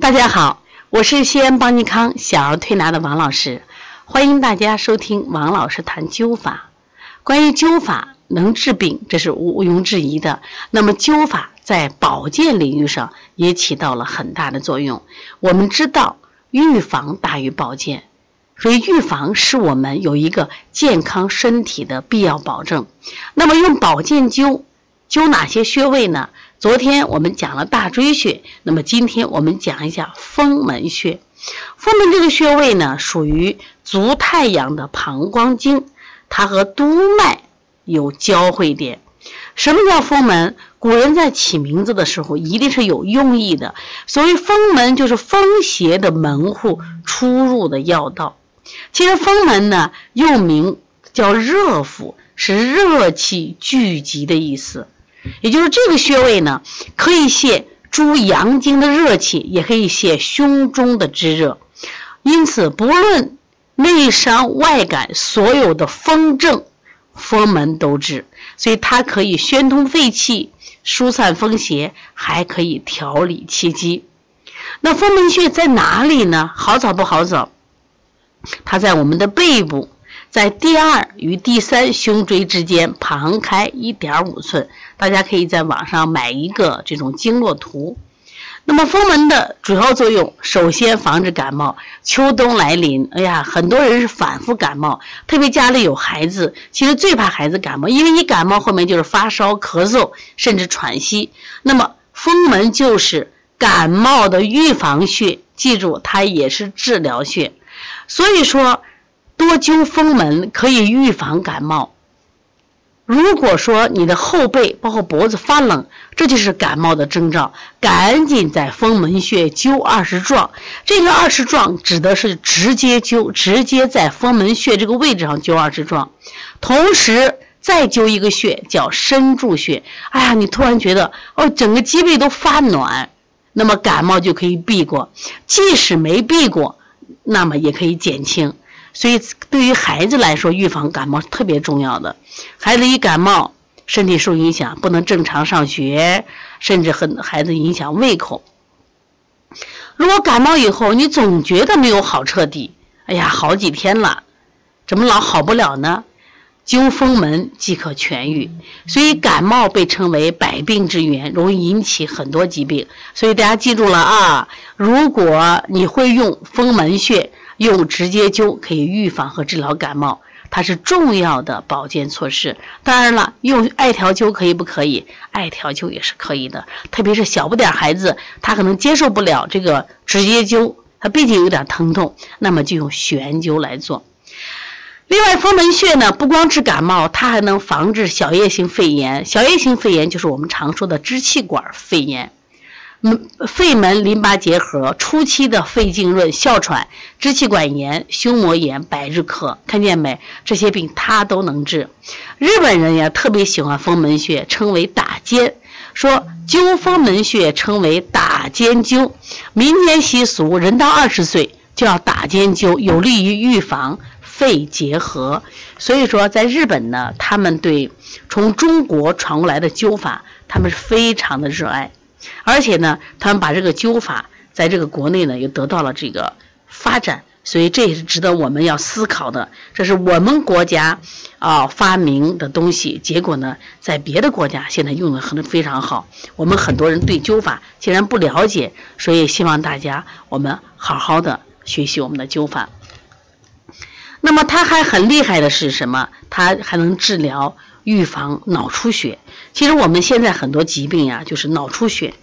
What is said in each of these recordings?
大家好，我是西安邦尼康小儿推拿的王老师，欢迎大家收听王老师谈灸法。关于灸法能治病，这是毋毋庸置疑的。那么灸法在保健领域上也起到了很大的作用。我们知道，预防大于保健，所以预防是我们有一个健康身体的必要保证。那么用保健灸，灸哪些穴位呢？昨天我们讲了大椎穴，那么今天我们讲一下风门穴。风门这个穴位呢，属于足太阳的膀胱经，它和督脉有交汇点。什么叫风门？古人在起名字的时候一定是有用意的。所谓风门，就是风邪的门户、出入的要道。其实风门呢，又名叫热府，是热气聚集的意思。也就是这个穴位呢，可以泄诸阳经的热气，也可以泄胸中的炙热。因此，不论内伤外感，所有的风症，风门都治。所以它可以宣通肺气，疏散风邪，还可以调理气机。那风门穴在哪里呢？好找不好找？它在我们的背部。在第二与第三胸椎之间旁开一点五寸，大家可以在网上买一个这种经络图。那么风门的主要作用，首先防止感冒。秋冬来临，哎呀，很多人是反复感冒，特别家里有孩子，其实最怕孩子感冒，因为一感冒后面就是发烧、咳嗽，甚至喘息。那么风门就是感冒的预防穴，记住它也是治疗穴，所以说。多灸风门可以预防感冒。如果说你的后背包括脖子发冷，这就是感冒的征兆，赶紧在风门穴灸二十壮。这个二十壮指的是直接灸，直接在风门穴这个位置上灸二十壮。同时再灸一个穴叫身柱穴。哎呀，你突然觉得哦，整个脊背都发暖，那么感冒就可以避过。即使没避过，那么也可以减轻。所以，对于孩子来说，预防感冒特别重要的。孩子一感冒，身体受影响，不能正常上学，甚至很孩子影响胃口。如果感冒以后，你总觉得没有好彻底，哎呀，好几天了，怎么老好不了呢？灸风门即可痊愈。所以，感冒被称为百病之源，容易引起很多疾病。所以大家记住了啊！如果你会用风门穴。用直接灸可以预防和治疗感冒，它是重要的保健措施。当然了，用艾条灸可以不可以？艾条灸也是可以的，特别是小不点孩子，他可能接受不了这个直接灸，他毕竟有点疼痛，那么就用悬灸来做。另外，风门穴呢，不光治感冒，它还能防治小叶性肺炎。小叶性肺炎就是我们常说的支气管肺炎。肺门淋巴结核初期的肺浸润、哮喘、支气管炎、胸膜炎、百日咳，看见没？这些病它都能治。日本人也特别喜欢风门穴，称为打尖，说灸风门穴称为打尖灸。民间习俗，人到二十岁就要打尖灸，有利于预防肺结核。所以说，在日本呢，他们对从中国传过来的灸法，他们是非常的热爱。而且呢，他们把这个灸法在这个国内呢，又得到了这个发展，所以这也是值得我们要思考的。这是我们国家啊发明的东西，结果呢，在别的国家现在用的很非常好。我们很多人对灸法竟然不了解，所以希望大家我们好好的学习我们的灸法。那么它还很厉害的是什么？它还能治疗。预防脑出血，其实我们现在很多疾病呀，就是脑出血。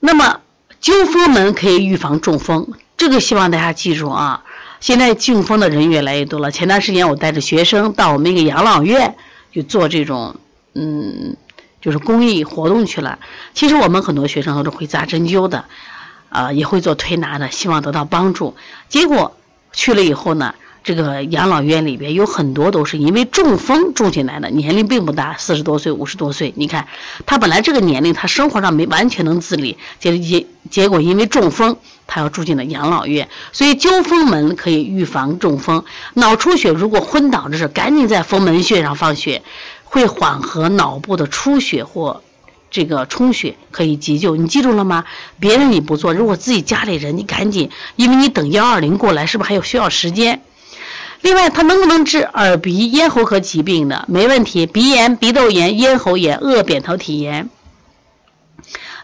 那么灸风门可以预防中风，这个希望大家记住啊。现在中风的人越来越多了。前段时间我带着学生到我们一个养老院去做这种嗯，就是公益活动去了。其实我们很多学生都是会扎针灸的，啊，也会做推拿的，希望得到帮助。结果去了以后呢？这个养老院里边有很多都是因为中风住进来的，年龄并不大，四十多岁、五十多岁。你看，他本来这个年龄，他生活上没完全能自理，结结结果因为中风，他要住进了养老院。所以灸风门可以预防中风。脑出血如果昏倒着是，赶紧在风门穴上放血，会缓和脑部的出血或这个充血，可以急救。你记住了吗？别人你不做，如果自己家里人，你赶紧，因为你等幺二零过来，是不是还有需要时间？另外，它能不能治耳鼻咽喉科疾病呢？没问题，鼻炎、鼻窦炎、咽喉炎、恶扁桃体炎。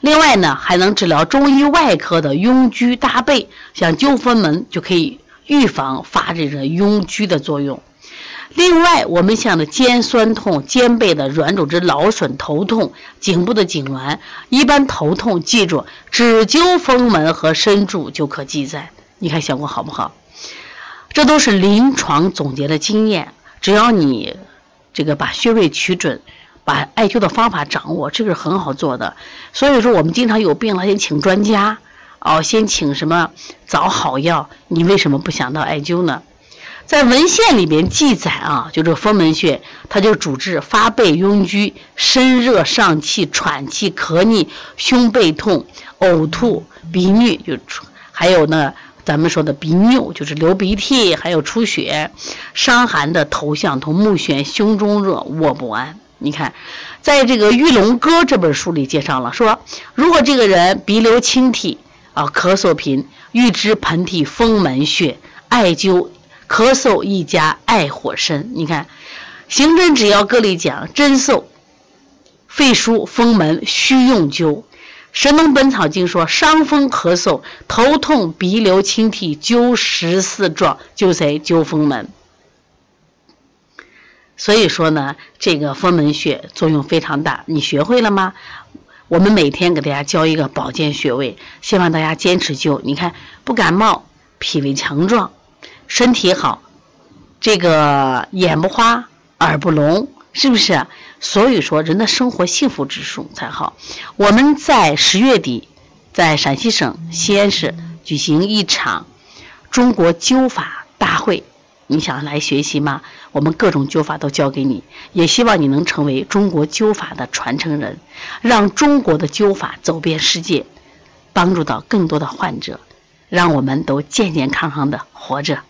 另外呢，还能治疗中医外科的痈疽大背，像灸风门就可以预防发这个痈疽的作用。另外，我们像的肩酸痛、肩背的软组织劳损、头痛、颈部的痉挛，一般头痛记住只灸风门和身柱就可记在。你看效果好不好？这都是临床总结的经验，只要你这个把穴位取准。把艾灸的方法掌握，这个是很好做的。所以说，我们经常有病了，先请专家，哦，先请什么找好药。你为什么不想到艾灸呢？在文献里边记载啊，就这风门穴，它就主治发背痈疽、身热上气、喘气、咳逆、胸背痛、呕吐、鼻衄，就还有呢，咱们说的鼻衄，就是流鼻涕，还有出血、伤寒的头项痛、目眩、胸中热、卧不安。你看，在这个《玉龙歌》这本书里介绍了，说如果这个人鼻流清涕啊，咳嗽频，欲知盆体风门穴，艾灸咳嗽一加艾火参。你看，行针只要各里讲，针灸肺腧风门须用灸。《神农本草经》说，伤风咳嗽、头痛、鼻流清涕，灸十四壮，灸谁？灸风门。所以说呢，这个风门穴作用非常大，你学会了吗？我们每天给大家教一个保健穴位，希望大家坚持灸。你看，不感冒，脾胃强壮，身体好，这个眼不花，耳不聋，是不是？所以说，人的生活幸福指数才好。我们在十月底，在陕西省西安市举行一场中国灸法大会。你想来学习吗？我们各种灸法都教给你，也希望你能成为中国灸法的传承人，让中国的灸法走遍世界，帮助到更多的患者，让我们都健健康康的活着。